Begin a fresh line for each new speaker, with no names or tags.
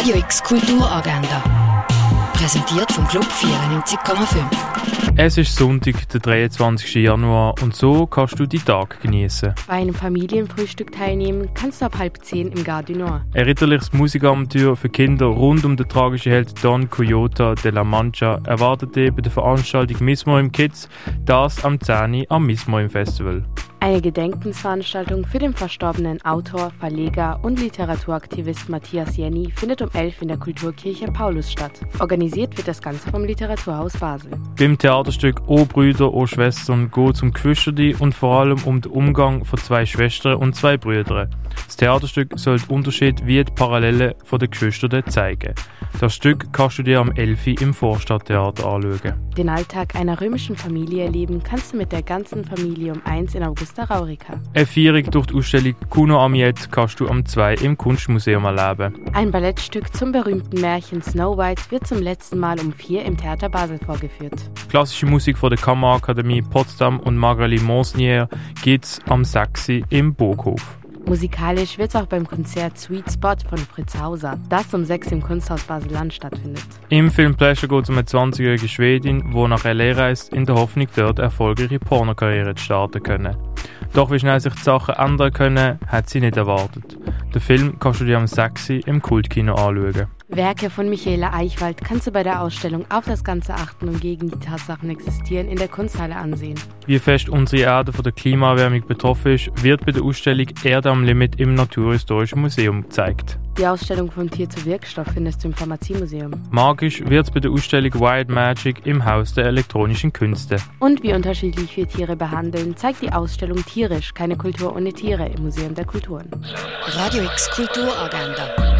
Radio X Kulturagenda. Präsentiert vom Club 94,5.
Es ist Sonntag, der 23. Januar und so kannst du die Tag genießen.
Bei einem Familienfrühstück teilnehmen kannst du ab halb zehn im Gare du Nord.
Ein ritterliches Musikabenteuer für Kinder rund um den tragischen Held Don Coyota de la Mancha erwartet dich bei der Veranstaltung Mismo im Kids, das am 10. am Mismo im Festival.
Eine Gedenkensveranstaltung für den verstorbenen Autor, Verleger und Literaturaktivist Matthias Jenny findet um 11 in der Kulturkirche Paulus statt. Organisiert wird das Ganze vom Literaturhaus Basel.
Beim Theaterstück O Brüder, O Schwestern geht es um Geschwister und vor allem um den Umgang von zwei Schwestern und zwei Brüdern. Das Theaterstück soll den Unterschied wie die Parallelen von den Geschwistern zeigen. Das Stück kannst du dir am 11. im Vorstadttheater anschauen.
Den Alltag einer römischen Familie erleben kannst du mit der ganzen Familie um 1 in Augusta Raurica.
Eine Feierung durch die Ausstellung Kuno Amiet kannst du am 2 im Kunstmuseum erleben.
Ein Ballettstück zum berühmten Märchen Snow White wird zum letzten Mal um 4 im Theater Basel vorgeführt.
Klassische Musik von der Kammerakademie Potsdam und Margalie Monsnier gibt's am 6. im Burghof.
Musikalisch wird es auch beim Konzert Sweet Spot von Fritz Hauser, das um 6 im Kunsthaus Basel-Land stattfindet.
Im Film Pleasure geht es um eine 20-jährige Schwedin, die nach L.A. reist, in der Hoffnung, dort erfolgreiche Pornokarriere zu starten können. Doch wie schnell sich die Sachen ändern können, hat sie nicht erwartet. Den Film kannst du dir am 6. im Kultkino anschauen.
Werke von Michaela Eichwald kannst du bei der Ausstellung Auf das Ganze achten und gegen die Tatsachen existieren in der Kunsthalle ansehen.
Wie fest unsere Erde von der Klimaerwärmung betroffen ist, wird bei der Ausstellung Erde am Limit im Naturhistorischen Museum gezeigt.
Die Ausstellung vom Tier zu Wirkstoff findest du im Pharmaziemuseum.
Magisch wird es bei der Ausstellung Wild Magic im Haus der elektronischen Künste.
Und wie unterschiedlich wir Tiere behandeln, zeigt die Ausstellung Tierisch, keine Kultur ohne Tiere im Museum der Kulturen.
Radio X Kulturagenda.